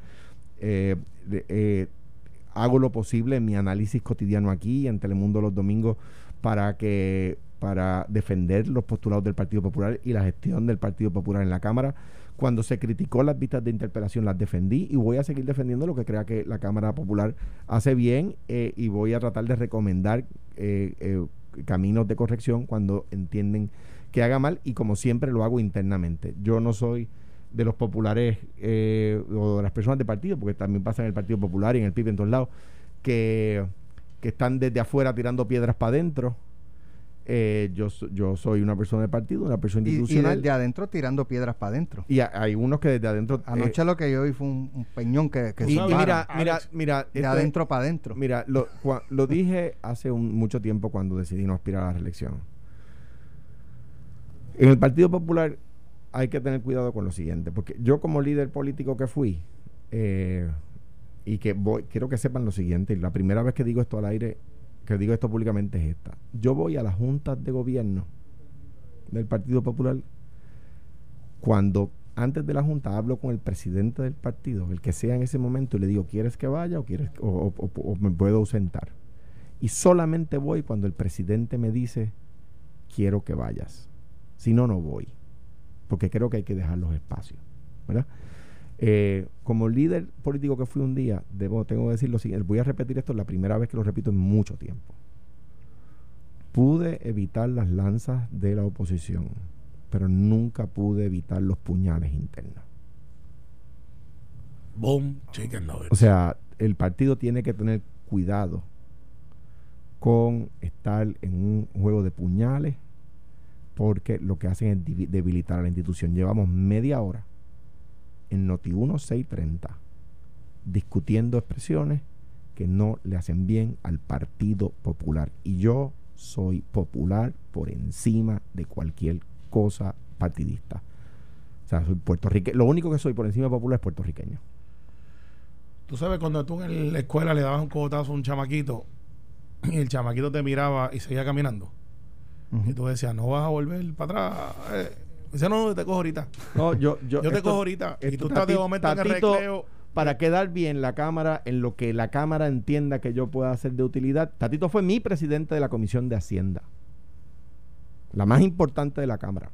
Eh, eh, hago lo posible en mi análisis cotidiano aquí en Telemundo los domingos para que para defender los postulados del Partido Popular y la gestión del Partido Popular en la Cámara. Cuando se criticó las vistas de interpelación, las defendí y voy a seguir defendiendo lo que crea que la Cámara Popular hace bien eh, y voy a tratar de recomendar caminos de corrección cuando entienden que haga mal y como siempre lo hago internamente. Yo no soy de los populares eh, o de las personas de partido, porque también pasa en el Partido Popular y en el PIB en todos lados, que, que están desde afuera tirando piedras para adentro. Eh, yo, yo soy una persona de partido, una persona
Y, y
institucional.
desde adentro tirando piedras para adentro.
Y, ha- hay unos que desde adentro. eh,
Anoche lo que yo vi fue un, un peñón que, que
y, y mira, mira, mira,
de
es-
adentro para adentro.
Mira, lo, cua- lo dije hace un- mucho tiempo cuando decidí no aspirar a la reelección. En el Partido Popular hay que tener cuidado con lo siguiente, porque yo como líder político que fui, eh, y que voy, quiero que sepan lo siguiente, y la primera vez que digo esto al aire, que digo esto públicamente es esta. Yo voy a las juntas de gobierno del Partido Popular cuando antes de la junta hablo con el presidente del partido, el que sea en ese momento, y le digo, ¿quieres que vaya o, quieres, o, me puedo ausentar? Y solamente voy cuando el presidente me dice, quiero que vayas. Si no, no voy. Porque creo que hay que dejar los espacios. ¿verdad? Eh, como líder político que fui un día, debo, tengo que decir lo siguiente, voy a repetir esto, es la primera vez que lo repito en mucho tiempo. Pude evitar las lanzas de la oposición, pero nunca pude evitar los puñales internos.
Boom, chicken nuggets.
O sea, el partido tiene que tener cuidado con estar en un juego de puñales porque lo que hacen es debilitar a la institución. Llevamos media hora en Noti 1 630 discutiendo expresiones que no le hacen bien al Partido Popular. Y yo soy popular por encima de cualquier cosa partidista. O sea, soy puertorriqueño. Lo único que soy por encima de popular es puertorriqueño.
Tú sabes, cuando tú en la escuela le dabas un cogotazo a un chamaquito y el chamaquito te miraba y seguía caminando. Y tú decías, no vas a volver para atrás. Eh, Dice, no, no, te cojo ahorita.
No, yo, yo,
Yo te
esto-
cojo ahorita. Y tú estás de momento en el recreo.
Para quedar bien la Cámara, en lo que la Cámara entienda que yo pueda hacer de utilidad. Tatito fue mi presidente de la Comisión de Hacienda. La más importante de la Cámara.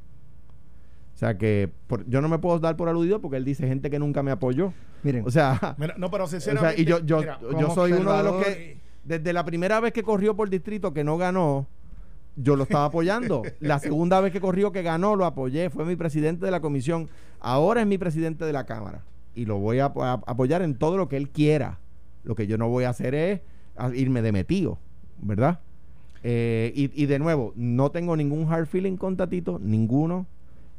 O sea que por- yo no me puedo dar por aludido porque él dice gente que nunca me apoyó.
Miren,
O sea,
Mira, no, pero
o sea,
sinceramente.
y yo, yo,
mira,
yo soy uno de los que, desde la primera vez que corrió por distrito que no ganó, yo lo estaba apoyando. La segunda vez que corrió que ganó, lo apoyé. Fue mi presidente de la comisión. Ahora es mi presidente de la Cámara. Y lo voy a, a- apoyar en todo lo que él quiera. Lo que yo no voy a hacer es irme de metido, ¿verdad? Eh, y, y de nuevo, no tengo ningún hard feeling con Tatito, ninguno.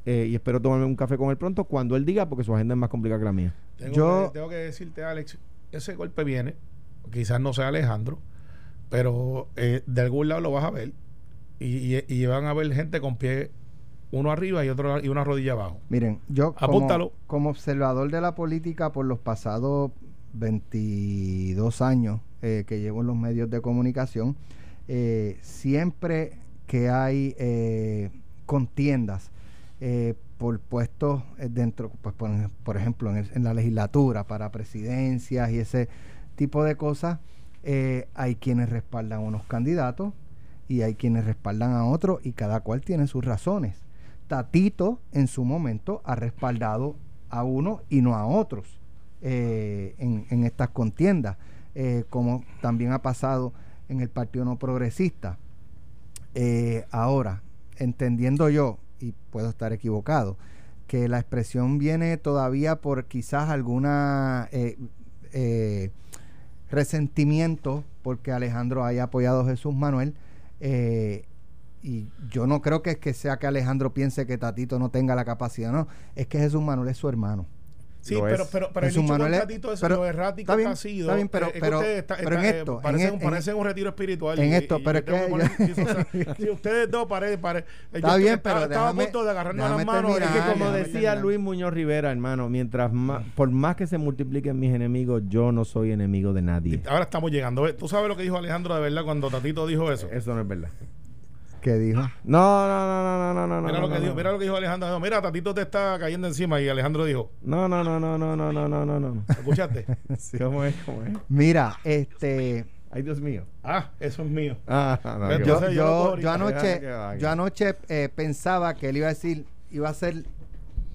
Eh, y espero tomarme un café con él pronto cuando él diga, porque su agenda es más complicada que la mía.
Tengo,
Yo-
que, tengo que decirte, Alex, ese golpe viene, quizás no sea Alejandro, pero eh, de algún lado lo vas a ver y, y- y van a ver gente con pie uno arriba y otro y una rodilla abajo.
Miren, yo como,
Apúntalo.
como observador de la política por los pasados 22 años eh, que llevo en los medios de comunicación, eh, siempre que hay eh, contiendas, eh, por puestos dentro, pues por, por ejemplo, en, el- en la legislatura, para presidencias y ese tipo de cosas, hay quienes respaldan a unos candidatos y hay quienes respaldan a otros y cada cual tiene sus razones. Tatito en su momento ha respaldado a uno y no a otros eh, en, estas contiendas, eh, como también ha pasado en el Partido No Progresista. Eh, ahora, entendiendo yo, y puedo estar equivocado, que la expresión viene todavía por quizás alguna resentimiento porque Alejandro haya apoyado a Jesús Manuel. Eh, y yo no creo que que sea que Alejandro piense que Tatito no tenga la capacidad, no, es que Jesús Manuel es su hermano.
Sí,
Lo
pero,
es.
pero, pero el
Manuel es-
Tatito es
pero-
lo errático
está bien,
que ha sido.
está bien, pero-
eh, es
pero-
ustedes está-
pero en esto, en
parecen,
e-
parecen
en-
un retiro espiritual.
en
y-
esto,
y-
pero
y
es que
poner-
yo-
sí, o sea, si ustedes dos parecen, pare, yo
Está bien,
estaba-
pero
estaba a punto de agarrarnos las manos.
terminar,
Es que como decía
terminar.
Luis Muñoz Rivera, hermano, mientras más, por más que se multipliquen mis enemigos, yo no soy enemigo de nadie.
Ahora estamos llegando. ¿Tú sabes lo que dijo Alejandro de verdad cuando Tatito dijo eso?
Eso no es verdad.
Que dijo.
No, no, no, no, no, no, no.
Mira
no,
lo que
no,
dijo,
no.
mira lo que dijo Alejandro. Dijo, Mira, Tatito te está cayendo encima. Y Alejandro dijo,
No, no, no, no, no, no, no, no, no, no.
¿escuchaste?
¿Cómo es? ¿Cómo es?
Mira, este,
Ay, Dios mío.
ah, eso es mío.
Ah, no,
Yo-
qué
yo, yo,
yo
anoche, yo anoche eh, pensaba que él iba a decir, iba a ser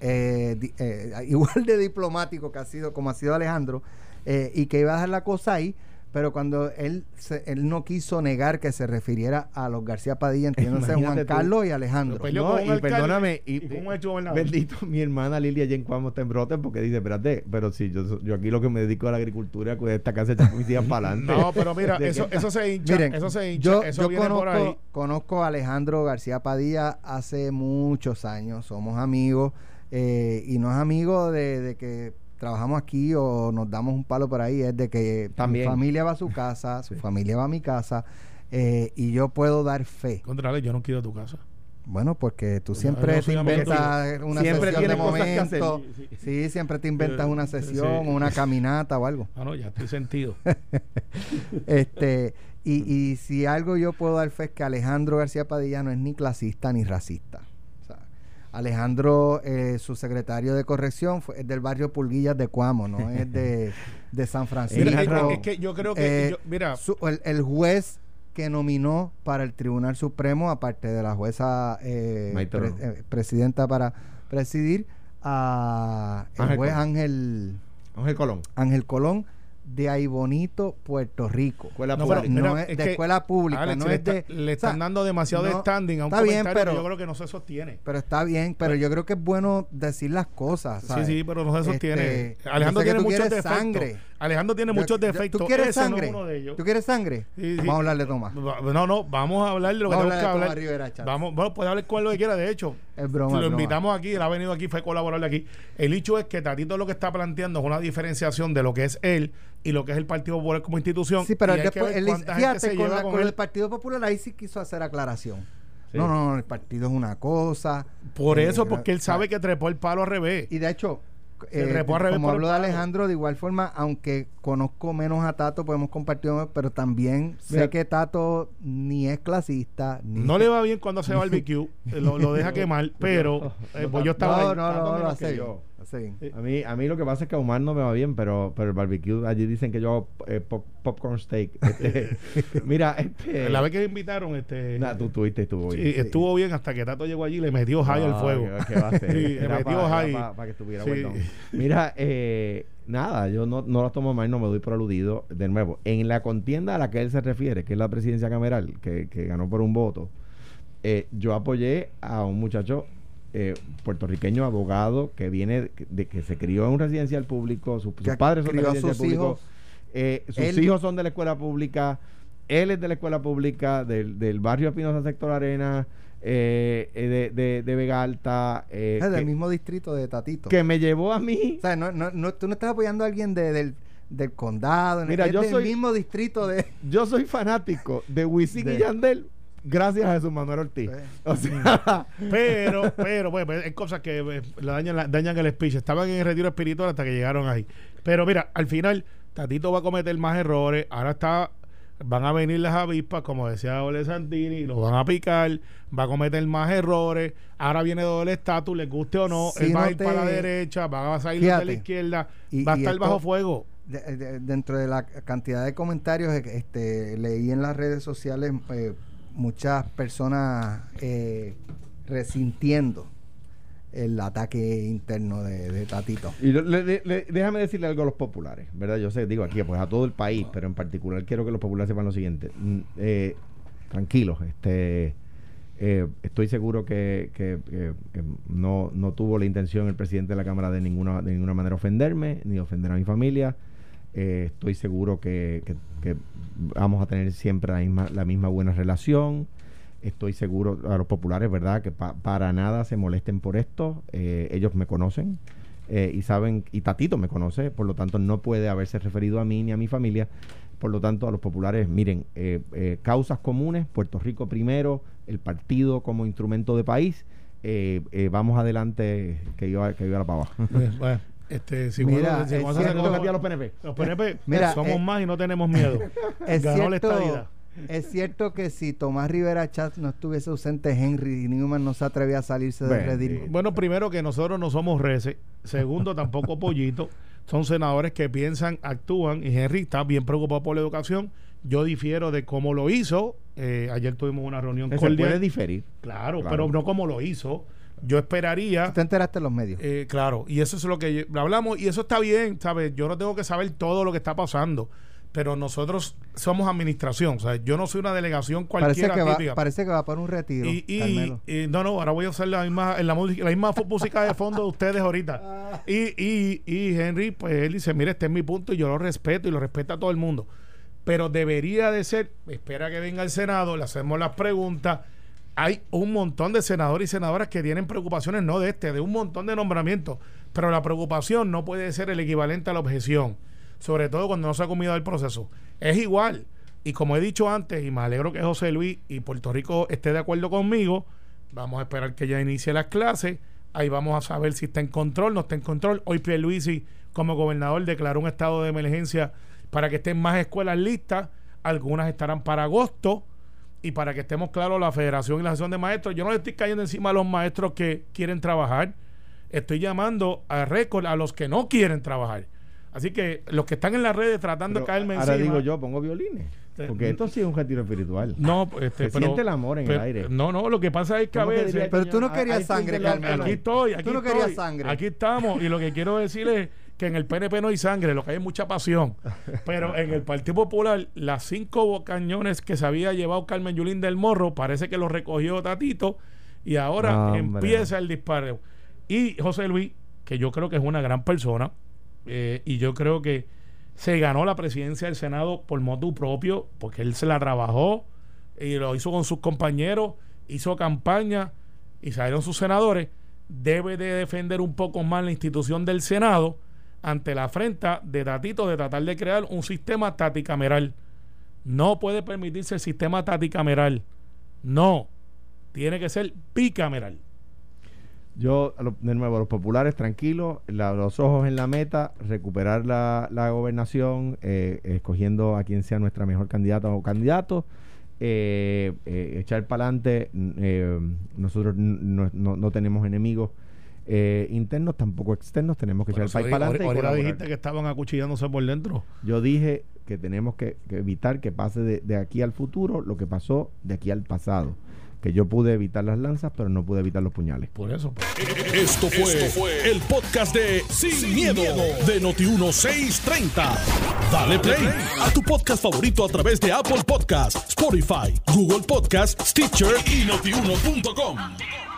eh, di- eh, igual de diplomático que ha sido, como ha sido Alejandro, eh, y que iba a dejar la cosa ahí, pero cuando él se- él no quiso negar que se refiriera a los García Padilla, entiéndose Juan
tú.
Carlos y Alejandro.
No, y
alcalde
perdóname, y,
gobernador.
bendito, mi hermana Lilia Jen Cuamo está en brote porque dice, espérate, pero si yo, yo aquí lo que me dedico a la agricultura, cuidar esta casa echar mis días para adelante.
No, pero mira,
¿De
eso, eso se hincha.
Miren,
eso se hincha.
yo,
eso
yo
viene por ahí.
conozco, conozco a Alejandro García Padilla hace muchos años, somos amigos, eh, y no es amigo de, de que trabajamos aquí o nos damos un palo por ahí, es de que
También.
mi familia va a su casa, su familia va a mi casa, eh, y yo puedo dar fe.
Contrario, yo no quiero tu casa.
Bueno, porque tú siempre
no
te inventas una
Siempre
sesión de momento.
Sí, sí.
Sí, siempre te inventas una
sí.
sesión o una caminata o algo.
Ah, no, ya estoy sentido.
este y, y si algo yo puedo dar fe es que Alejandro García Padilla no es ni clasista ni racista. Alejandro, eh, su secretario de corrección, fue, es del barrio Pulguillas de Cuamo, no es de, de San Francisco.
Mira, es, que yo creo que.
Eh,
yo- mira,
Su- el, el juez que nominó para el Tribunal Supremo, aparte de la jueza eh, pre- eh, presidenta para presidir, a el
Ángel
juez
Colón.
Ángel,
Ángel Colón.
Ángel Colón de Ay Bonito, Puerto Rico.
Escuela
No, pero-
pública.
no
mira,
es
es
de
que,
escuela pública,
Alex,
no
le,
es de.
está- le
o sea,
están dando demasiado de
no,
standing a un
está bien,
comentario
pero-
que yo creo que no se sostiene.
Pero está bien, pero yo creo que es bueno decir las cosas.
Sí,
¿sabes?
sí, pero no se sostiene.
Este,
Alejandro tiene muchos defectos.
sangre.
Alejandro tiene muchos defectos.
¿Tú quieres
Ese no es
sangre?
uno de ellos.
¿Tú quieres sangre?
Sí, sí.
Vamos a hablar de Tomás.
No, no, vamos a hablar de lo que
Vamos
tenemos
hablar
hablar.
Rivera.
Vamos, bueno, puede hablar con lo que quiera, de hecho.
Es broma,
Si lo
es broma.
invitamos aquí, él ha venido aquí, fue colaborador aquí. El hecho es que Tatito lo que está planteando es una diferenciación de lo que es él y lo que es el Partido Popular como institución.
Sí, pero él después, fíjate, con, la-
con
el Partido Popular ahí sí quiso hacer aclaración.
Sí.
No, no, no, el partido es una cosa.
Por
eh,
eso, porque él sabe que trepó el palo al revés.
Y de hecho, eh, como hablo de. Alejandro, de igual forma, aunque conozco menos a Tato, podemos compartir, pero también
Mira.
sé que Tato ni es clasista. Ni
No le va bien cuando hace barbecue, eh, lo, lo deja quemar, pero eh, pues yo estaba
No,
ahí.
no, no, lo hace
yo.
Sí.
A mí, a mí lo que pasa es que a Omar no me va bien, pero, pero el barbecue, allí dicen que yo hago eh, pop- popcorn steak. Este, mira, este,
La vez que me invitaron, este.
Nah, tú tuviste, estuvo
sí,
bien.
estuvo bien hasta que Tato llegó allí y le metió high al
Ah,
fuego. le metió
pa-
high.
era pa- pa que estuviera
Sí.
bueno. Mira, eh, nada, yo no, no lo tomo mal, no me doy por aludido. De nuevo, en la contienda a la que él se refiere, que es la presidencia cameral, que, que ganó por un voto, eh, yo apoyé a un muchacho eh, puertorriqueño abogado que viene de que se crió en un residencial público, sus, sus padres son de residencial
sus
público,
hijos.
eh, sus
Él-
hijos son de la escuela pública, él es de la escuela pública, del, del barrio Espinosa Sector Arena, eh, eh, de, de, de Vega Alta, eh,
Es del
que,
mismo distrito de Tatito.
que me llevó a mí.
O sea, no, no, no, tú no estás apoyando a alguien de- del, del condado,
Mira,
es
yo
del
soy-
mismo distrito de...
Yo soy fanático de Wisin y Yandel gracias a Jesús Manuel Ortiz. O sea,
Pero, pero, pues, pues, hay cosas que eh, dañan, la- dañan el speech. Estaban en el retiro espiritual hasta que llegaron ahí. Pero mira, al final, Tatito va a cometer más errores. Ahora está van a venir las avispas, como decía Ole Santini, los van a picar, va a cometer más errores. Ahora viene doble estatus, les guste o no,
Si
él va a ir
te-
para la derecha, va a salir de la izquierda,
Y-
va a estar
esto-
bajo fuego.
de- de- dentro de la cantidad de comentarios este, leí en las redes sociales eh, muchas personas eh, resintiendo el ataque interno de, Tatito.
Y le- déjame decirle algo a los populares, ¿verdad? Yo sé, digo aquí, pues a todo el país, pero en particular quiero que los populares sepan lo siguiente. Mm, eh, tranquilos, este, eh, estoy seguro que, que- que, eh, no, no tuvo la intención el presidente de la Cámara de ninguna, de ninguna manera ofenderme, ni ofender a mi familia. Eh, estoy seguro que, vamos a tener siempre la misma, la misma buena relación. Estoy seguro a los populares, ¿verdad? Que pa- para nada se molesten por esto. Eh, ellos me conocen eh, y saben, y Tatito me conoce, por lo tanto no puede haberse referido a mí ni a mi familia. Por lo tanto, a los populares, miren, causas comunes, Puerto Rico primero, el partido como instrumento de país. eh, vamos adelante, que yo, que yo la pava.
Bueno, este, si
Mira,
vos- si
es
vos haces
cierto-
a los PNP.
los PNP,
Mira,
somos
eh,
más y no tenemos miedo.
Es
Ganó la estadidad.
cierto, es cierto que si Tomás Rivera Chat no estuviese ausente, Henry Newman no se atrevía a salirse de
eh,
Bueno, primero que nosotros no somos reces. Segundo, tampoco pollito. Son senadores que piensan, actúan. Y Henry está bien preocupado por la educación. Yo difiero de cómo lo hizo. Eh, ayer tuvimos una reunión
Se
cordial.
puede diferir.
Claro,
Claro.
pero no como lo hizo. Yo esperaría.
Tú te enteraste en los medios.
Eh, claro, y eso es lo que hablamos, y eso está bien, ¿sabes? Yo no tengo que saber todo lo que está pasando, pero nosotros somos administración, o sea, yo no soy una delegación
parece,
cualquiera
que va,
típica.
parece que va para un retiro.
y, y no, no, ahora voy a usar la misma, en la, música, la misma música de fondo de ustedes ahorita. Y, y, y Henry, pues él dice, mire, este es mi punto y yo lo respeto y lo respeta a todo el mundo. Pero debería de ser, espera que venga el Senado, le hacemos las preguntas. Hay un montón de senadores y senadoras que tienen preocupaciones, no de este, de un montón de nombramientos. Pero la preocupación no puede ser el equivalente a la objeción, sobre todo cuando no se ha comido el proceso. Es igual. Y como he dicho antes, y me alegro que José Luis y Puerto Rico esté de acuerdo conmigo, vamos a esperar que ya inicie las clases. Ahí vamos a saber si está en control, no está en control. Hoy Pierluisi, como gobernador, declaró un estado de emergencia para que estén más escuelas listas. Algunas estarán para agosto. Y para que estemos claros, la Federación y la Asociación de Maestros, yo no le estoy cayendo encima a los maestros que quieren trabajar. Estoy llamando a récord a los que no quieren trabajar. Así que los que están en las redes tratando
Pero
de caerme
ahora
encima.
digo yo, pongo violines.
Eh,
Porque esto sí es un retiro espiritual.
No, este,
Se siente el amor en el aire.
No, no, lo que pasa es que a
¿Cómo que
veces.
Pero tú no querías sangre, Carmelo.
Aquí estoy, aquí
Tú no
estoy.
querías sangre.
Aquí estamos. Y lo que quiero decir es que en el PNP no hay sangre, lo que hay es mucha pasión. Pero en el Partido Popular, las cinco cañones que se había llevado Carmen Yulín del Morro, parece que los recogió Tatito. Y ahora
No,
empieza el disparo. Y José Luis, que yo creo que es una gran persona, eh, y yo creo que se ganó la presidencia del Senado por motu propio, porque él se la trabajó y lo hizo con sus compañeros, hizo campaña y salieron sus senadores, debe de defender un poco más la institución del Senado ante la afrenta de Tatito de tratar de crear un sistema taticameral. No puede permitirse el sistema taticameral. No. Tiene que ser bicameral.
Yo, de nuevo, los populares tranquilos, los ojos en la meta, recuperar la, la gobernación, eh, escogiendo a quien sea nuestra mejor candidata o candidato, eh, eh, echar para adelante. nosotros n- no, no- no tenemos enemigos eh, internos, tampoco externos, tenemos que echar el país para adelante. colaborar.
dijiste que estaban acuchillándose por dentro.
Yo dije que tenemos que, que evitar que pase de, de aquí al futuro lo que pasó de aquí al pasado. Que yo pude evitar las lanzas, pero no pude evitar los puñales.
Por eso. pues.
Esto fue, el podcast de Sin, miedo, de Noti1630. Dale play a tu podcast favorito a través de Apple Podcasts, Spotify, Google Podcasts, Stitcher y notiuno.com.